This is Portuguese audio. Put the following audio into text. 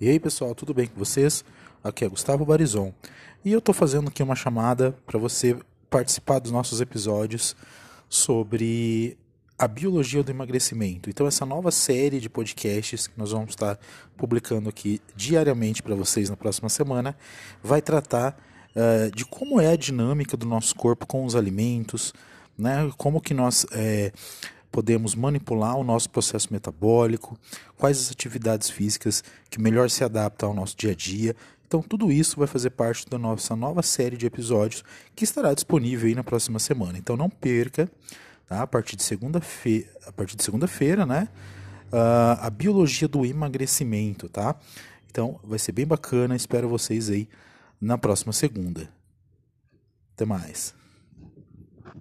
E aí pessoal, tudo bem com vocês? Aqui é Gustavo Barizon e eu estou fazendo aqui uma chamada para você participar dos nossos episódios sobre a biologia do emagrecimento. Então, essa nova série de podcasts que nós vamos estar publicando aqui diariamente para vocês na próxima semana vai tratar uh, de como é a dinâmica do nosso corpo com os alimentos, né? como que nós. É, podemos manipular o nosso processo metabólico, quais as atividades físicas que melhor se adaptam ao nosso dia a dia. Então, tudo isso vai fazer parte da nossa nova série de episódios que estará disponível aí na próxima semana. Então, não perca, tá? a partir de segunda-feira, a partir de segunda-feira, né? Uh, a biologia do emagrecimento, tá? Então, vai ser bem bacana. Espero vocês aí na próxima segunda. Até mais.